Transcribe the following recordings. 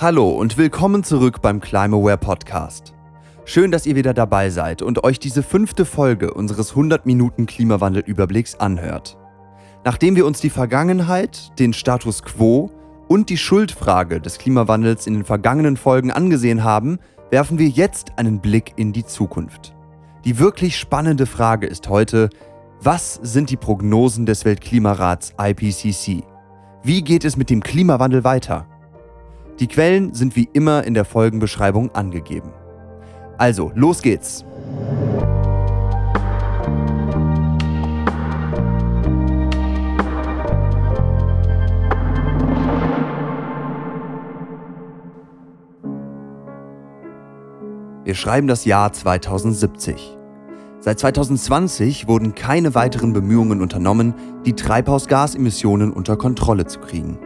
Hallo und willkommen zurück beim Climaware Podcast. Schön, dass ihr wieder dabei seid und euch diese fünfte Folge unseres 100 Minuten Klimawandelüberblicks anhört. Nachdem wir uns die Vergangenheit, den Status quo und die Schuldfrage des Klimawandels in den vergangenen Folgen angesehen haben, werfen wir jetzt einen Blick in die Zukunft. Die wirklich spannende Frage ist heute, was sind die Prognosen des Weltklimarats IPCC? Wie geht es mit dem Klimawandel weiter? Die Quellen sind wie immer in der Folgenbeschreibung angegeben. Also, los geht's! Wir schreiben das Jahr 2070. Seit 2020 wurden keine weiteren Bemühungen unternommen, die Treibhausgasemissionen unter Kontrolle zu kriegen.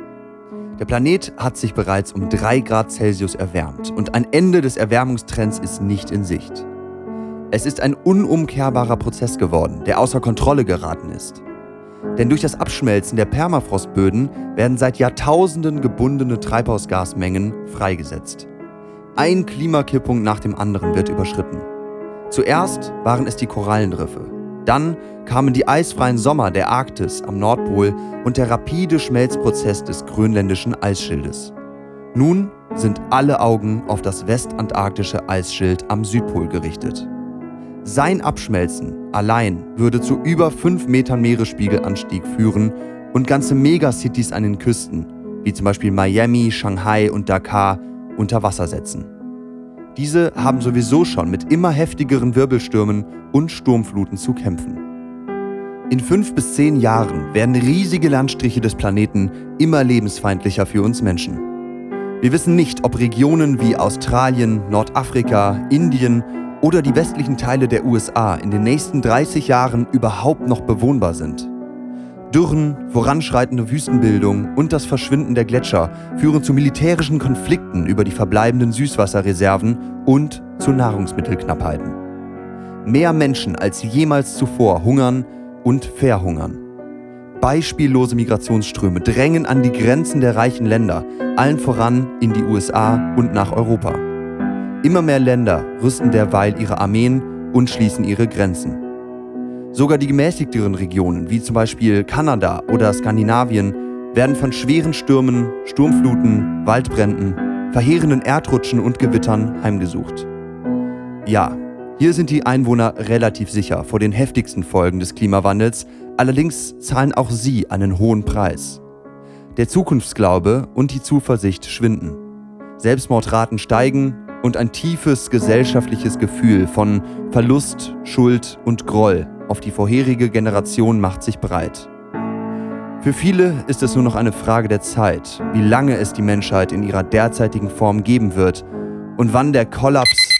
Der Planet hat sich bereits um 3 Grad Celsius erwärmt und ein Ende des Erwärmungstrends ist nicht in Sicht. Es ist ein unumkehrbarer Prozess geworden, der außer Kontrolle geraten ist. Denn durch das Abschmelzen der Permafrostböden werden seit Jahrtausenden gebundene Treibhausgasmengen freigesetzt. Ein Klimakipppunkt nach dem anderen wird überschritten. Zuerst waren es die Korallenriffe, dann kamen die eisfreien Sommer der Arktis am Nordpol und der rapide Schmelzprozess des grönländischen Eisschildes. Nun sind alle Augen auf das westantarktische Eisschild am Südpol gerichtet. Sein Abschmelzen allein würde zu über 5 Metern Meeresspiegelanstieg führen und ganze Megacities an den Küsten, wie zum Beispiel Miami, Shanghai und Dakar, unter Wasser setzen. Diese haben sowieso schon mit immer heftigeren Wirbelstürmen und Sturmfluten zu kämpfen. In fünf bis zehn Jahren werden riesige Landstriche des Planeten immer lebensfeindlicher für uns Menschen. Wir wissen nicht, ob Regionen wie Australien, Nordafrika, Indien oder die westlichen Teile der USA in den nächsten 30 Jahren überhaupt noch bewohnbar sind. Dürren, voranschreitende Wüstenbildung und das Verschwinden der Gletscher führen zu militärischen Konflikten über die verbleibenden Süßwasserreserven und zu Nahrungsmittelknappheiten. Mehr Menschen als jemals zuvor hungern und verhungern. Beispiellose Migrationsströme drängen an die Grenzen der reichen Länder, allen voran in die USA und nach Europa. Immer mehr Länder rüsten derweil ihre Armeen und schließen ihre Grenzen. Sogar die gemäßigteren Regionen, wie zum Beispiel Kanada oder Skandinavien, werden von schweren Stürmen, Sturmfluten, Waldbränden, verheerenden Erdrutschen und Gewittern heimgesucht. Ja, hier sind die Einwohner relativ sicher vor den heftigsten Folgen des Klimawandels, allerdings zahlen auch sie einen hohen Preis. Der Zukunftsglaube und die Zuversicht schwinden. Selbstmordraten steigen und ein tiefes gesellschaftliches Gefühl von Verlust, Schuld und Groll auf die vorherige Generation macht sich breit. Für viele ist es nur noch eine Frage der Zeit, wie lange es die Menschheit in ihrer derzeitigen Form geben wird und wann der Kollaps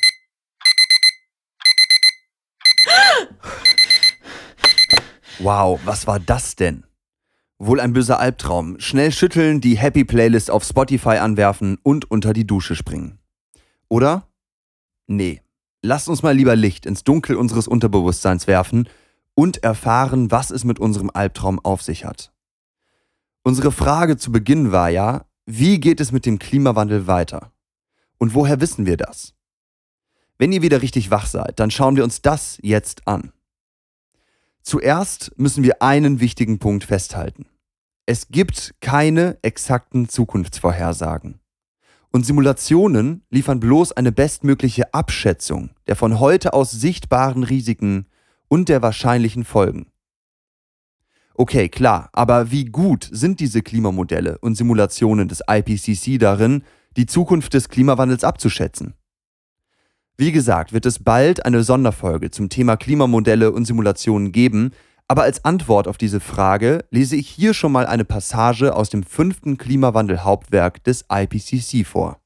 Wow, was war das denn? Wohl ein böser Albtraum. Schnell schütteln, die Happy Playlist auf Spotify anwerfen und unter die Dusche springen. Oder? Nee, Lasst uns mal lieber Licht ins Dunkel unseres Unterbewusstseins werfen und erfahren, was es mit unserem Albtraum auf sich hat. Unsere Frage zu Beginn war ja, wie geht es mit dem Klimawandel weiter? Und woher wissen wir das? Wenn ihr wieder richtig wach seid, dann schauen wir uns das jetzt an. Zuerst müssen wir einen wichtigen Punkt festhalten. Es gibt keine exakten Zukunftsvorhersagen. Und Simulationen liefern bloß eine bestmögliche Abschätzung der von heute aus sichtbaren Risiken und der wahrscheinlichen Folgen. Okay, klar, aber wie gut sind diese Klimamodelle und Simulationen des IPCC darin, die Zukunft des Klimawandels abzuschätzen? Wie gesagt, wird es bald eine Sonderfolge zum Thema Klimamodelle und Simulationen geben, aber als Antwort auf diese Frage lese ich hier schon mal eine Passage aus dem fünften Klimawandel-Hauptwerk des IPCC vor.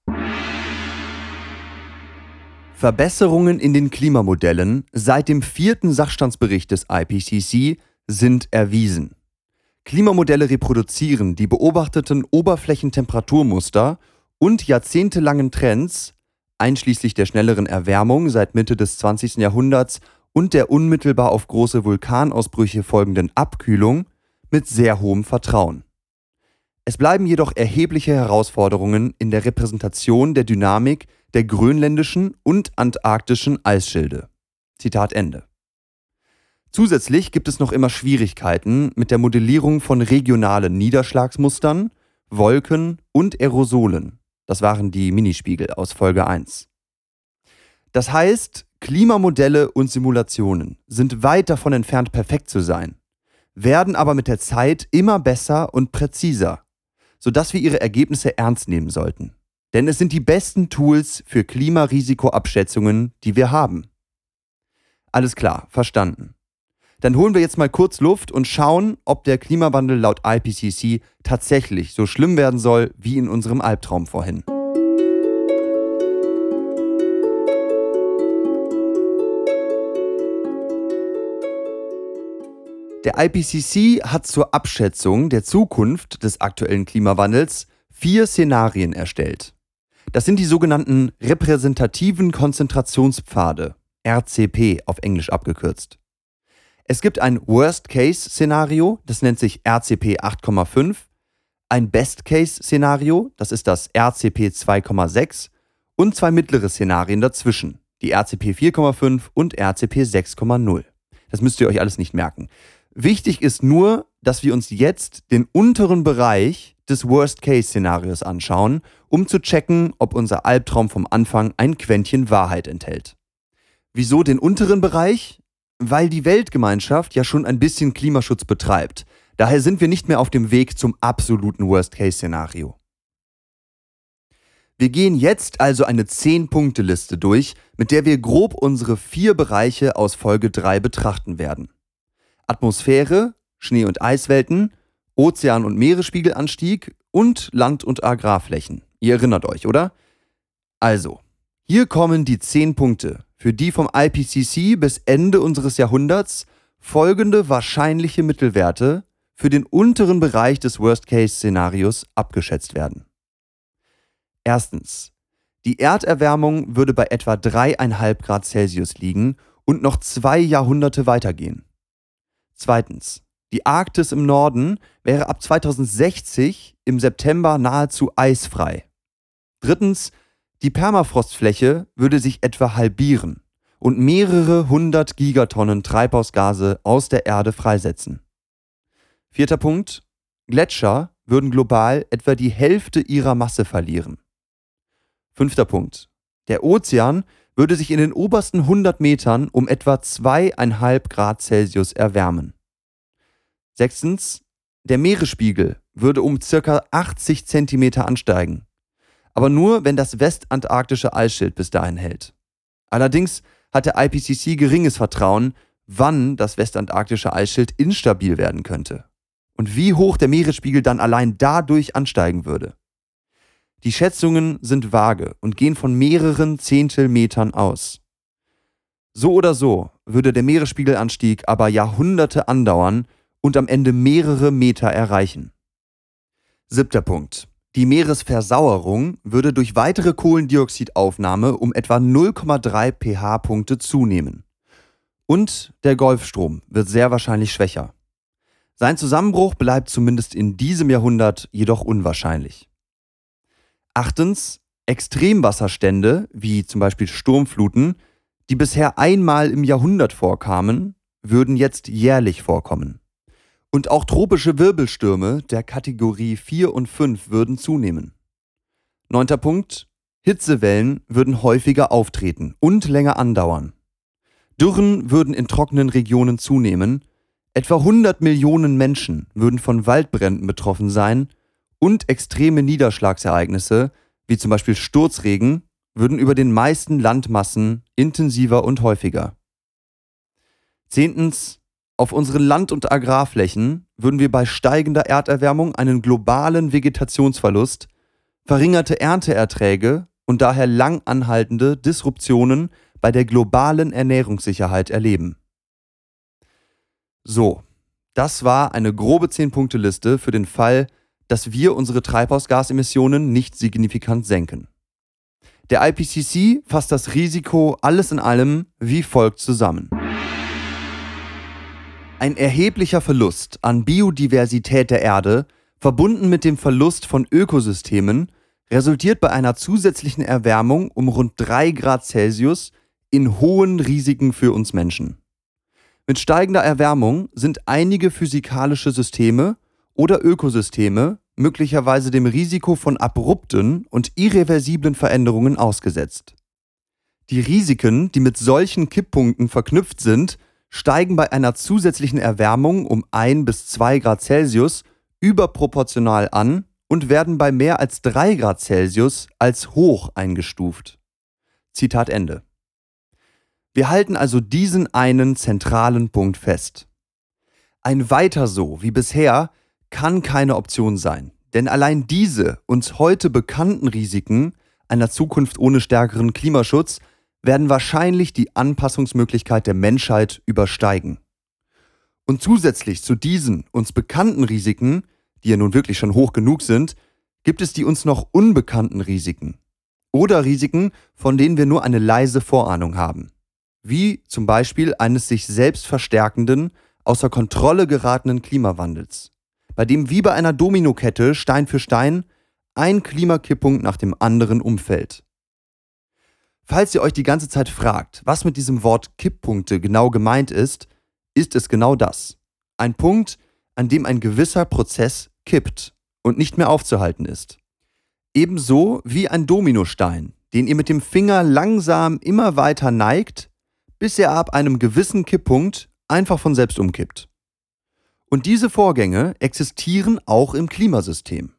Verbesserungen in den Klimamodellen seit dem vierten Sachstandsbericht des IPCC sind erwiesen. Klimamodelle reproduzieren die beobachteten Oberflächentemperaturmuster und jahrzehntelangen Trends, einschließlich der schnelleren Erwärmung seit Mitte des 20. Jahrhunderts und der unmittelbar auf große Vulkanausbrüche folgenden Abkühlung mit sehr hohem Vertrauen. Es bleiben jedoch erhebliche Herausforderungen in der Repräsentation der Dynamik der grönländischen und antarktischen Eisschilde. Zitat Ende. Zusätzlich gibt es noch immer Schwierigkeiten mit der Modellierung von regionalen Niederschlagsmustern, Wolken und Aerosolen. Das waren die Minispiegel aus Folge 1. Das heißt, Klimamodelle und Simulationen sind weit davon entfernt, perfekt zu sein, werden aber mit der Zeit immer besser und präziser sodass wir ihre Ergebnisse ernst nehmen sollten. Denn es sind die besten Tools für Klimarisikoabschätzungen, die wir haben. Alles klar, verstanden. Dann holen wir jetzt mal kurz Luft und schauen, ob der Klimawandel laut IPCC tatsächlich so schlimm werden soll wie in unserem Albtraum vorhin. Der IPCC hat zur Abschätzung der Zukunft des aktuellen Klimawandels vier Szenarien erstellt. Das sind die sogenannten repräsentativen Konzentrationspfade, RCP auf Englisch abgekürzt. Es gibt ein Worst-Case-Szenario, das nennt sich RCP 8,5, ein Best-Case-Szenario, das ist das RCP 2,6 und zwei mittlere Szenarien dazwischen, die RCP 4,5 und RCP 6,0. Das müsst ihr euch alles nicht merken. Wichtig ist nur, dass wir uns jetzt den unteren Bereich des Worst-Case-Szenarios anschauen, um zu checken, ob unser Albtraum vom Anfang ein Quäntchen Wahrheit enthält. Wieso den unteren Bereich? Weil die Weltgemeinschaft ja schon ein bisschen Klimaschutz betreibt. Daher sind wir nicht mehr auf dem Weg zum absoluten Worst-Case-Szenario. Wir gehen jetzt also eine 10-Punkte-Liste durch, mit der wir grob unsere vier Bereiche aus Folge 3 betrachten werden. Atmosphäre, Schnee- und Eiswelten, Ozean- und Meeresspiegelanstieg und Land- und Agrarflächen. Ihr erinnert euch, oder? Also, hier kommen die 10 Punkte, für die vom IPCC bis Ende unseres Jahrhunderts folgende wahrscheinliche Mittelwerte für den unteren Bereich des Worst-Case-Szenarios abgeschätzt werden. Erstens. Die Erderwärmung würde bei etwa 3,5 Grad Celsius liegen und noch zwei Jahrhunderte weitergehen. Zweitens. Die Arktis im Norden wäre ab 2060 im September nahezu eisfrei. Drittens. Die Permafrostfläche würde sich etwa halbieren und mehrere hundert Gigatonnen Treibhausgase aus der Erde freisetzen. Vierter Punkt. Gletscher würden global etwa die Hälfte ihrer Masse verlieren. Fünfter Punkt. Der Ozean würde sich in den obersten 100 Metern um etwa 2,5 Grad Celsius erwärmen. Sechstens, der Meeresspiegel würde um ca. 80 Zentimeter ansteigen. Aber nur, wenn das westantarktische Eisschild bis dahin hält. Allerdings hat der IPCC geringes Vertrauen, wann das westantarktische Eisschild instabil werden könnte. Und wie hoch der Meeresspiegel dann allein dadurch ansteigen würde. Die Schätzungen sind vage und gehen von mehreren Zehntelmetern aus. So oder so würde der Meeresspiegelanstieg aber Jahrhunderte andauern und am Ende mehrere Meter erreichen. Siebter Punkt. Die Meeresversauerung würde durch weitere Kohlendioxidaufnahme um etwa 0,3 pH-Punkte zunehmen. Und der Golfstrom wird sehr wahrscheinlich schwächer. Sein Zusammenbruch bleibt zumindest in diesem Jahrhundert jedoch unwahrscheinlich. Achtens, Extremwasserstände, wie zum Beispiel Sturmfluten, die bisher einmal im Jahrhundert vorkamen, würden jetzt jährlich vorkommen. Und auch tropische Wirbelstürme der Kategorie 4 und 5 würden zunehmen. Neunter Punkt. Hitzewellen würden häufiger auftreten und länger andauern. Dürren würden in trockenen Regionen zunehmen. Etwa 100 Millionen Menschen würden von Waldbränden betroffen sein und extreme Niederschlagsereignisse, wie zum Beispiel Sturzregen, würden über den meisten Landmassen intensiver und häufiger. Zehntens, auf unseren Land- und Agrarflächen würden wir bei steigender Erderwärmung einen globalen Vegetationsverlust, verringerte Ernteerträge und daher lang anhaltende Disruptionen bei der globalen Ernährungssicherheit erleben. So, das war eine grobe 10-Punkte-Liste für den Fall, dass wir unsere Treibhausgasemissionen nicht signifikant senken. Der IPCC fasst das Risiko alles in allem wie folgt zusammen. Ein erheblicher Verlust an Biodiversität der Erde verbunden mit dem Verlust von Ökosystemen, resultiert bei einer zusätzlichen Erwärmung um rund 3 Grad Celsius in hohen Risiken für uns Menschen. Mit steigender Erwärmung sind einige physikalische Systeme oder Ökosysteme möglicherweise dem Risiko von abrupten und irreversiblen Veränderungen ausgesetzt. Die Risiken, die mit solchen Kipppunkten verknüpft sind, steigen bei einer zusätzlichen Erwärmung um 1 bis 2 Grad Celsius überproportional an und werden bei mehr als 3 Grad Celsius als hoch eingestuft. Zitat Ende. Wir halten also diesen einen zentralen Punkt fest. Ein weiter so wie bisher kann keine Option sein, denn allein diese uns heute bekannten Risiken einer Zukunft ohne stärkeren Klimaschutz werden wahrscheinlich die Anpassungsmöglichkeit der Menschheit übersteigen. Und zusätzlich zu diesen uns bekannten Risiken, die ja nun wirklich schon hoch genug sind, gibt es die uns noch unbekannten Risiken. Oder Risiken, von denen wir nur eine leise Vorahnung haben. Wie zum Beispiel eines sich selbst verstärkenden, außer Kontrolle geratenen Klimawandels bei dem wie bei einer Dominokette Stein für Stein ein Klimakipppunkt nach dem anderen umfällt. Falls ihr euch die ganze Zeit fragt, was mit diesem Wort Kipppunkte genau gemeint ist, ist es genau das. Ein Punkt, an dem ein gewisser Prozess kippt und nicht mehr aufzuhalten ist. Ebenso wie ein Dominostein, den ihr mit dem Finger langsam immer weiter neigt, bis er ab einem gewissen Kipppunkt einfach von selbst umkippt. Und diese Vorgänge existieren auch im Klimasystem.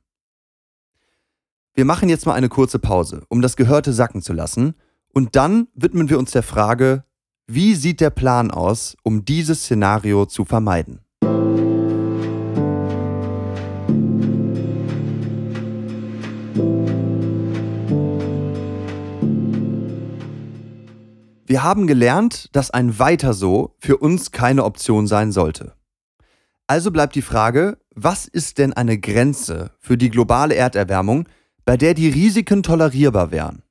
Wir machen jetzt mal eine kurze Pause, um das Gehörte sacken zu lassen, und dann widmen wir uns der Frage, wie sieht der Plan aus, um dieses Szenario zu vermeiden? Wir haben gelernt, dass ein Weiter so für uns keine Option sein sollte. Also bleibt die Frage, was ist denn eine Grenze für die globale Erderwärmung, bei der die Risiken tolerierbar wären?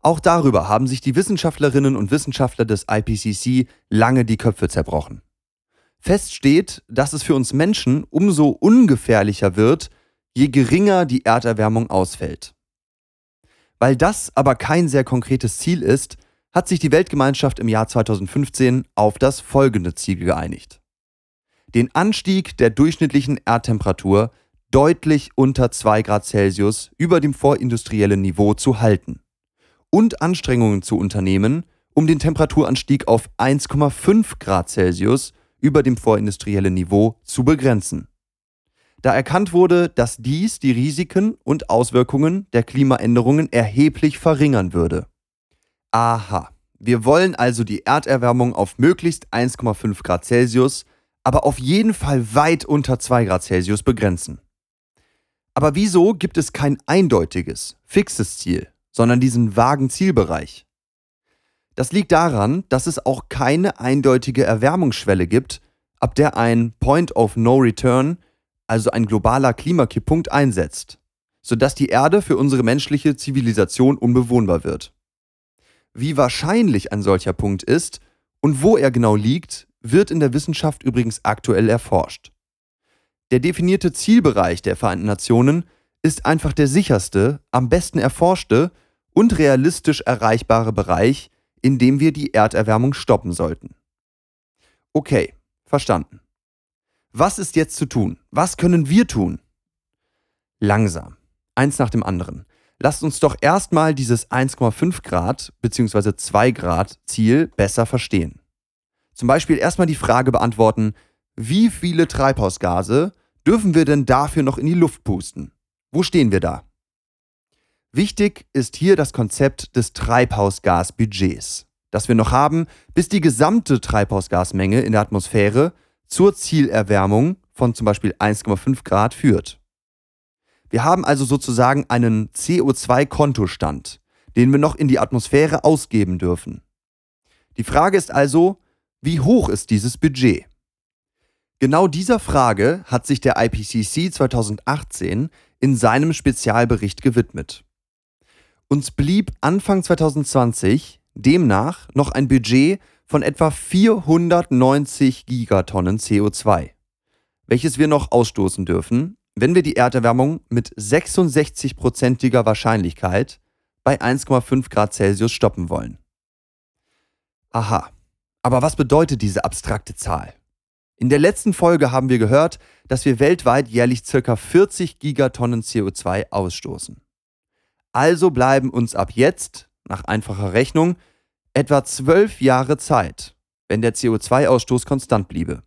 Auch darüber haben sich die Wissenschaftlerinnen und Wissenschaftler des IPCC lange die Köpfe zerbrochen. Fest steht, dass es für uns Menschen umso ungefährlicher wird, je geringer die Erderwärmung ausfällt. Weil das aber kein sehr konkretes Ziel ist, hat sich die Weltgemeinschaft im Jahr 2015 auf das folgende Ziel geeinigt den Anstieg der durchschnittlichen Erdtemperatur deutlich unter 2 Grad Celsius über dem vorindustriellen Niveau zu halten und Anstrengungen zu unternehmen, um den Temperaturanstieg auf 1,5 Grad Celsius über dem vorindustriellen Niveau zu begrenzen. Da erkannt wurde, dass dies die Risiken und Auswirkungen der Klimaänderungen erheblich verringern würde. Aha, wir wollen also die Erderwärmung auf möglichst 1,5 Grad Celsius aber auf jeden Fall weit unter 2 Grad Celsius begrenzen. Aber wieso gibt es kein eindeutiges, fixes Ziel, sondern diesen vagen Zielbereich? Das liegt daran, dass es auch keine eindeutige Erwärmungsschwelle gibt, ab der ein Point of No Return, also ein globaler Klimakipppunkt, einsetzt, sodass die Erde für unsere menschliche Zivilisation unbewohnbar wird. Wie wahrscheinlich ein solcher Punkt ist und wo er genau liegt, wird in der Wissenschaft übrigens aktuell erforscht. Der definierte Zielbereich der Vereinten Nationen ist einfach der sicherste, am besten erforschte und realistisch erreichbare Bereich, in dem wir die Erderwärmung stoppen sollten. Okay, verstanden. Was ist jetzt zu tun? Was können wir tun? Langsam, eins nach dem anderen. Lasst uns doch erstmal dieses 1,5 Grad bzw. 2 Grad Ziel besser verstehen. Zum Beispiel erstmal die Frage beantworten, wie viele Treibhausgase dürfen wir denn dafür noch in die Luft pusten? Wo stehen wir da? Wichtig ist hier das Konzept des Treibhausgasbudgets, das wir noch haben, bis die gesamte Treibhausgasmenge in der Atmosphäre zur Zielerwärmung von zum Beispiel 1,5 Grad führt. Wir haben also sozusagen einen CO2-Kontostand, den wir noch in die Atmosphäre ausgeben dürfen. Die Frage ist also, wie hoch ist dieses Budget? Genau dieser Frage hat sich der IPCC 2018 in seinem Spezialbericht gewidmet. Uns blieb Anfang 2020 demnach noch ein Budget von etwa 490 Gigatonnen CO2, welches wir noch ausstoßen dürfen, wenn wir die Erderwärmung mit 66%iger Wahrscheinlichkeit bei 1,5 Grad Celsius stoppen wollen. Aha, aber was bedeutet diese abstrakte Zahl? In der letzten Folge haben wir gehört, dass wir weltweit jährlich ca. 40 Gigatonnen CO2 ausstoßen. Also bleiben uns ab jetzt, nach einfacher Rechnung, etwa 12 Jahre Zeit, wenn der CO2-Ausstoß konstant bliebe.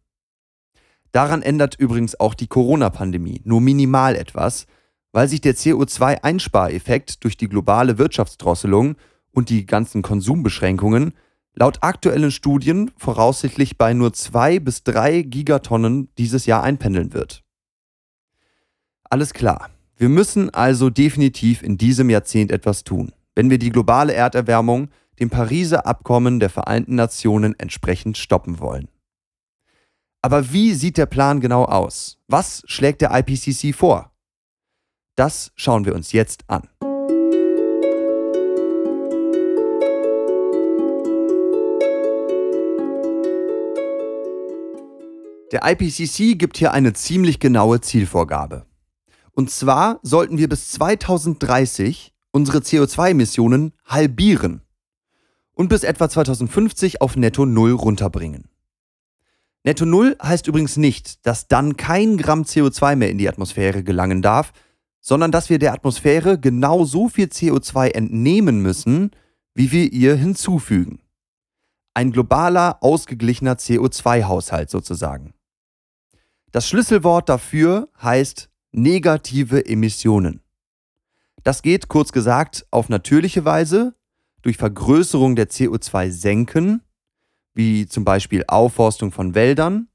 Daran ändert übrigens auch die Corona-Pandemie nur minimal etwas, weil sich der CO2-Einspareffekt durch die globale Wirtschaftsdrosselung und die ganzen Konsumbeschränkungen laut aktuellen Studien voraussichtlich bei nur zwei bis drei Gigatonnen dieses Jahr einpendeln wird. Alles klar. Wir müssen also definitiv in diesem Jahrzehnt etwas tun, wenn wir die globale Erderwärmung dem Pariser Abkommen der Vereinten Nationen entsprechend stoppen wollen. Aber wie sieht der Plan genau aus? Was schlägt der IPCC vor? Das schauen wir uns jetzt an. Der IPCC gibt hier eine ziemlich genaue Zielvorgabe. Und zwar sollten wir bis 2030 unsere CO2-Emissionen halbieren und bis etwa 2050 auf Netto Null runterbringen. Netto Null heißt übrigens nicht, dass dann kein Gramm CO2 mehr in die Atmosphäre gelangen darf, sondern dass wir der Atmosphäre genau so viel CO2 entnehmen müssen, wie wir ihr hinzufügen. Ein globaler, ausgeglichener CO2-Haushalt sozusagen. Das Schlüsselwort dafür heißt negative Emissionen. Das geht kurz gesagt auf natürliche Weise durch Vergrößerung der CO2-Senken, wie zum Beispiel Aufforstung von Wäldern,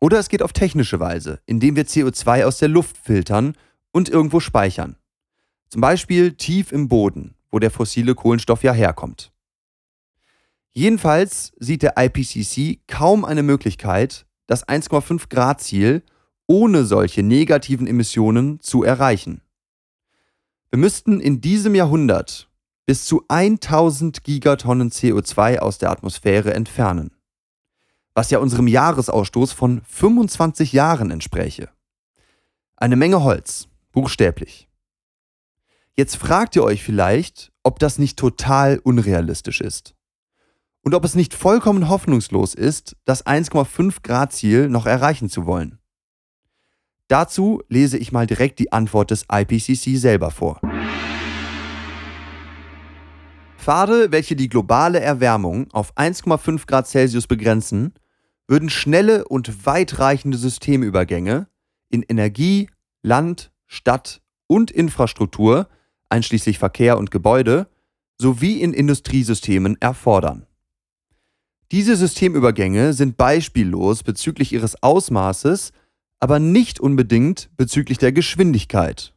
oder es geht auf technische Weise, indem wir CO2 aus der Luft filtern und irgendwo speichern. Zum Beispiel tief im Boden, wo der fossile Kohlenstoff ja herkommt. Jedenfalls sieht der IPCC kaum eine Möglichkeit, das 1,5 Grad Ziel ohne solche negativen Emissionen zu erreichen. Wir müssten in diesem Jahrhundert bis zu 1000 Gigatonnen CO2 aus der Atmosphäre entfernen, was ja unserem Jahresausstoß von 25 Jahren entspräche. Eine Menge Holz, buchstäblich. Jetzt fragt ihr euch vielleicht, ob das nicht total unrealistisch ist und ob es nicht vollkommen hoffnungslos ist, das 1,5 Grad Ziel noch erreichen zu wollen. Dazu lese ich mal direkt die Antwort des IPCC selber vor. Pfade, welche die globale Erwärmung auf 1,5 Grad Celsius begrenzen, würden schnelle und weitreichende Systemübergänge in Energie, Land, Stadt und Infrastruktur, einschließlich Verkehr und Gebäude, sowie in Industriesystemen erfordern. Diese Systemübergänge sind beispiellos bezüglich ihres Ausmaßes, aber nicht unbedingt bezüglich der Geschwindigkeit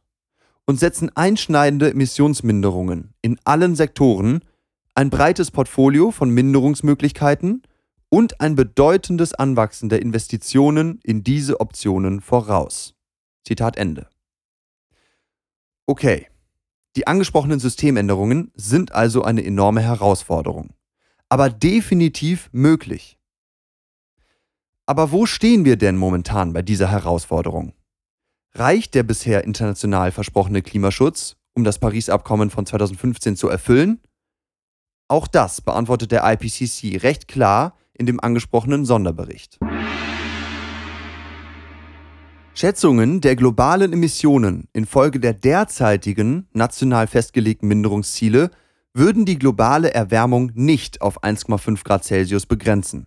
und setzen einschneidende Emissionsminderungen in allen Sektoren, ein breites Portfolio von Minderungsmöglichkeiten und ein bedeutendes Anwachsen der Investitionen in diese Optionen voraus. Zitat Ende. Okay, die angesprochenen Systemänderungen sind also eine enorme Herausforderung aber definitiv möglich. Aber wo stehen wir denn momentan bei dieser Herausforderung? Reicht der bisher international versprochene Klimaschutz, um das Paris-Abkommen von 2015 zu erfüllen? Auch das beantwortet der IPCC recht klar in dem angesprochenen Sonderbericht. Schätzungen der globalen Emissionen infolge der derzeitigen national festgelegten Minderungsziele würden die globale Erwärmung nicht auf 1,5 Grad Celsius begrenzen.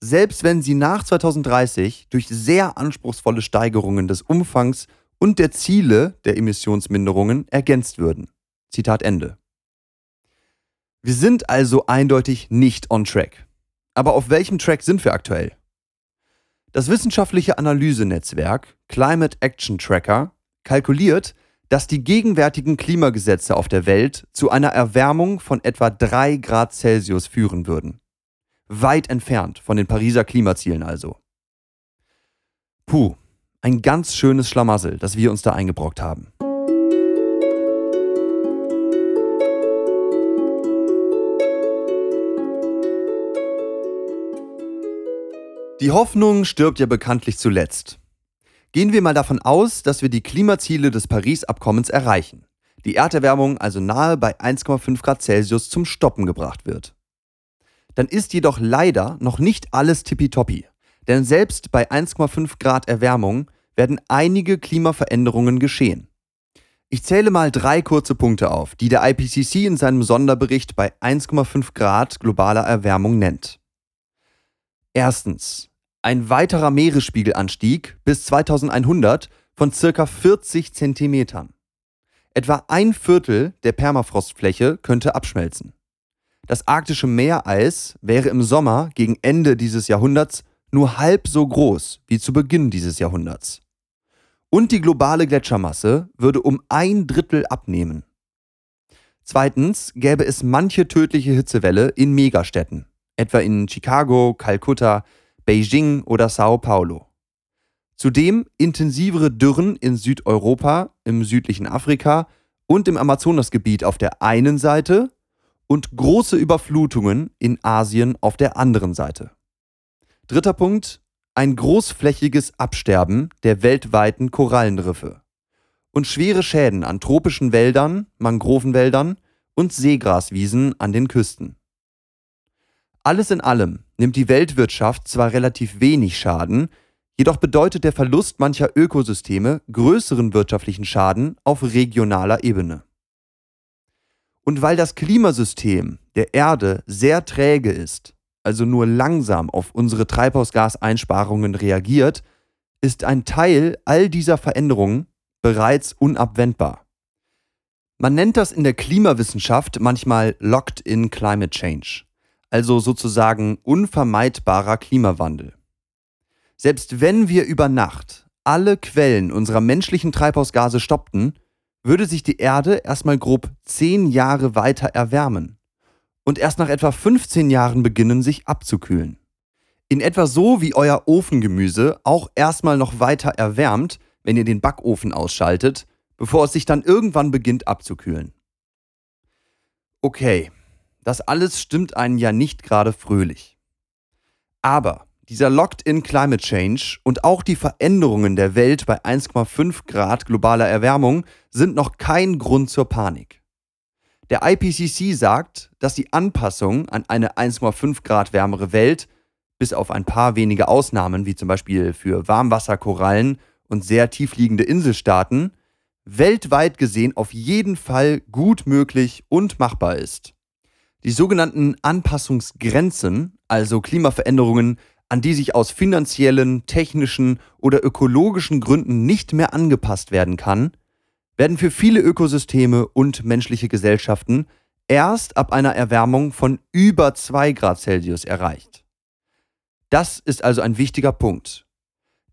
Selbst wenn sie nach 2030 durch sehr anspruchsvolle Steigerungen des Umfangs und der Ziele der Emissionsminderungen ergänzt würden. Zitat Ende. Wir sind also eindeutig nicht on track. Aber auf welchem Track sind wir aktuell? Das wissenschaftliche Analysenetzwerk Climate Action Tracker kalkuliert, dass die gegenwärtigen Klimagesetze auf der Welt zu einer Erwärmung von etwa 3 Grad Celsius führen würden. Weit entfernt von den Pariser Klimazielen also. Puh, ein ganz schönes Schlamassel, das wir uns da eingebrockt haben. Die Hoffnung stirbt ja bekanntlich zuletzt. Gehen wir mal davon aus, dass wir die Klimaziele des Paris-Abkommens erreichen, die Erderwärmung also nahe bei 1,5 Grad Celsius zum Stoppen gebracht wird. Dann ist jedoch leider noch nicht alles tippitoppi, denn selbst bei 1,5 Grad Erwärmung werden einige Klimaveränderungen geschehen. Ich zähle mal drei kurze Punkte auf, die der IPCC in seinem Sonderbericht bei 1,5 Grad globaler Erwärmung nennt. Erstens. Ein weiterer Meeresspiegelanstieg bis 2100 von circa 40 Zentimetern. Etwa ein Viertel der Permafrostfläche könnte abschmelzen. Das arktische Meereis wäre im Sommer gegen Ende dieses Jahrhunderts nur halb so groß wie zu Beginn dieses Jahrhunderts und die globale Gletschermasse würde um ein Drittel abnehmen. Zweitens gäbe es manche tödliche Hitzewelle in Megastädten, etwa in Chicago, Kalkutta, Beijing oder Sao Paulo. Zudem intensivere Dürren in Südeuropa, im südlichen Afrika und im Amazonasgebiet auf der einen Seite und große Überflutungen in Asien auf der anderen Seite. Dritter Punkt, ein großflächiges Absterben der weltweiten Korallenriffe und schwere Schäden an tropischen Wäldern, Mangrovenwäldern und Seegraswiesen an den Küsten. Alles in allem nimmt die Weltwirtschaft zwar relativ wenig Schaden, jedoch bedeutet der Verlust mancher Ökosysteme größeren wirtschaftlichen Schaden auf regionaler Ebene. Und weil das Klimasystem der Erde sehr träge ist, also nur langsam auf unsere Treibhausgaseinsparungen reagiert, ist ein Teil all dieser Veränderungen bereits unabwendbar. Man nennt das in der Klimawissenschaft manchmal Locked-in Climate Change, also sozusagen unvermeidbarer Klimawandel. Selbst wenn wir über Nacht alle Quellen unserer menschlichen Treibhausgase stoppten, würde sich die Erde erstmal grob zehn Jahre weiter erwärmen und erst nach etwa 15 Jahren beginnen, sich abzukühlen. In etwa so wie euer Ofengemüse auch erstmal noch weiter erwärmt, wenn ihr den Backofen ausschaltet, bevor es sich dann irgendwann beginnt abzukühlen. Okay, das alles stimmt einen ja nicht gerade fröhlich. Aber dieser Locked-in Climate Change und auch die Veränderungen der Welt bei 1,5 Grad globaler Erwärmung sind noch kein Grund zur Panik. Der IPCC sagt, dass die Anpassung an eine 1,5 Grad wärmere Welt, bis auf ein paar wenige Ausnahmen, wie zum Beispiel für Warmwasserkorallen und sehr tiefliegende Inselstaaten, weltweit gesehen auf jeden Fall gut möglich und machbar ist. Die sogenannten Anpassungsgrenzen, also Klimaveränderungen, an die sich aus finanziellen, technischen oder ökologischen Gründen nicht mehr angepasst werden kann, werden für viele Ökosysteme und menschliche Gesellschaften erst ab einer Erwärmung von über 2 Grad Celsius erreicht. Das ist also ein wichtiger Punkt.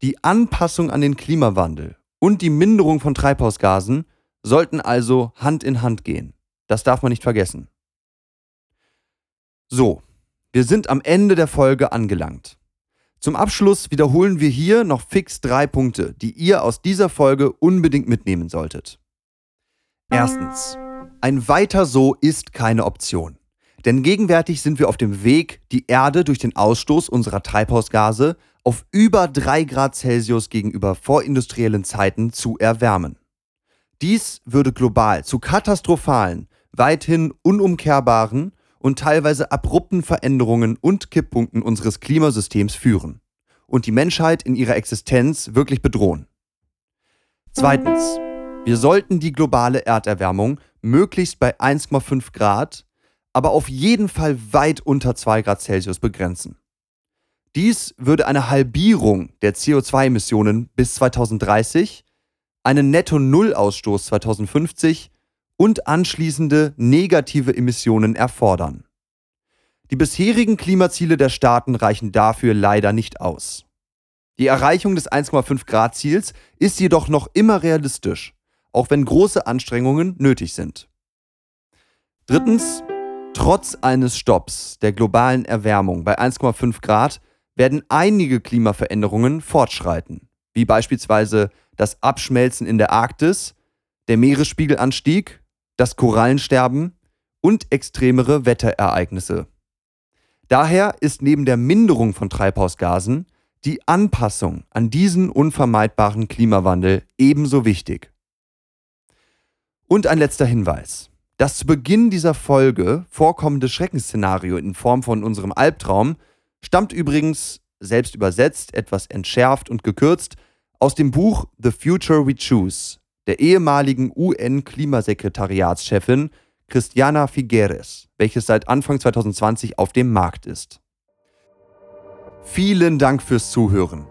Die Anpassung an den Klimawandel und die Minderung von Treibhausgasen sollten also Hand in Hand gehen. Das darf man nicht vergessen. So, wir sind am Ende der Folge angelangt. Zum Abschluss wiederholen wir hier noch fix drei Punkte, die ihr aus dieser Folge unbedingt mitnehmen solltet. Erstens. Ein weiter so ist keine Option. Denn gegenwärtig sind wir auf dem Weg, die Erde durch den Ausstoß unserer Treibhausgase auf über 3 Grad Celsius gegenüber vorindustriellen Zeiten zu erwärmen. Dies würde global zu katastrophalen, weithin unumkehrbaren und teilweise abrupten Veränderungen und Kipppunkten unseres Klimasystems führen und die Menschheit in ihrer Existenz wirklich bedrohen. Zweitens. Wir sollten die globale Erderwärmung möglichst bei 1,5 Grad, aber auf jeden Fall weit unter 2 Grad Celsius begrenzen. Dies würde eine Halbierung der CO2-Emissionen bis 2030, einen Netto-Null-Ausstoß 2050 und anschließende negative Emissionen erfordern. Die bisherigen Klimaziele der Staaten reichen dafür leider nicht aus. Die Erreichung des 1,5 Grad Ziels ist jedoch noch immer realistisch, auch wenn große Anstrengungen nötig sind. Drittens, trotz eines Stopps der globalen Erwärmung bei 1,5 Grad werden einige Klimaveränderungen fortschreiten, wie beispielsweise das Abschmelzen in der Arktis, der Meeresspiegelanstieg das Korallensterben und extremere Wetterereignisse. Daher ist neben der Minderung von Treibhausgasen die Anpassung an diesen unvermeidbaren Klimawandel ebenso wichtig. Und ein letzter Hinweis. Das zu Beginn dieser Folge vorkommende Schreckensszenario in Form von unserem Albtraum stammt übrigens, selbst übersetzt, etwas entschärft und gekürzt, aus dem Buch The Future We Choose der ehemaligen UN-Klimasekretariatschefin Christiana Figueres, welches seit Anfang 2020 auf dem Markt ist. Vielen Dank fürs Zuhören.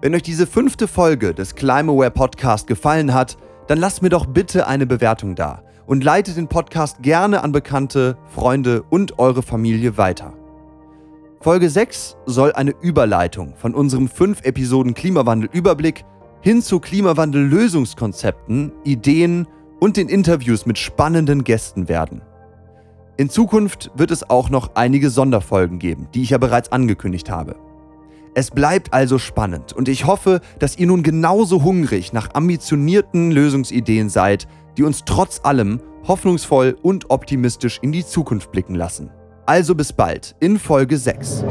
Wenn euch diese fünfte Folge des Climaware Podcast gefallen hat, dann lasst mir doch bitte eine Bewertung da und leitet den Podcast gerne an Bekannte, Freunde und eure Familie weiter. Folge 6 soll eine Überleitung von unserem 5 Episoden Klimawandel-Überblick hin zu Klimawandel-Lösungskonzepten, Ideen und den Interviews mit spannenden Gästen werden. In Zukunft wird es auch noch einige Sonderfolgen geben, die ich ja bereits angekündigt habe. Es bleibt also spannend und ich hoffe, dass ihr nun genauso hungrig nach ambitionierten Lösungsideen seid, die uns trotz allem hoffnungsvoll und optimistisch in die Zukunft blicken lassen. Also bis bald in Folge 6.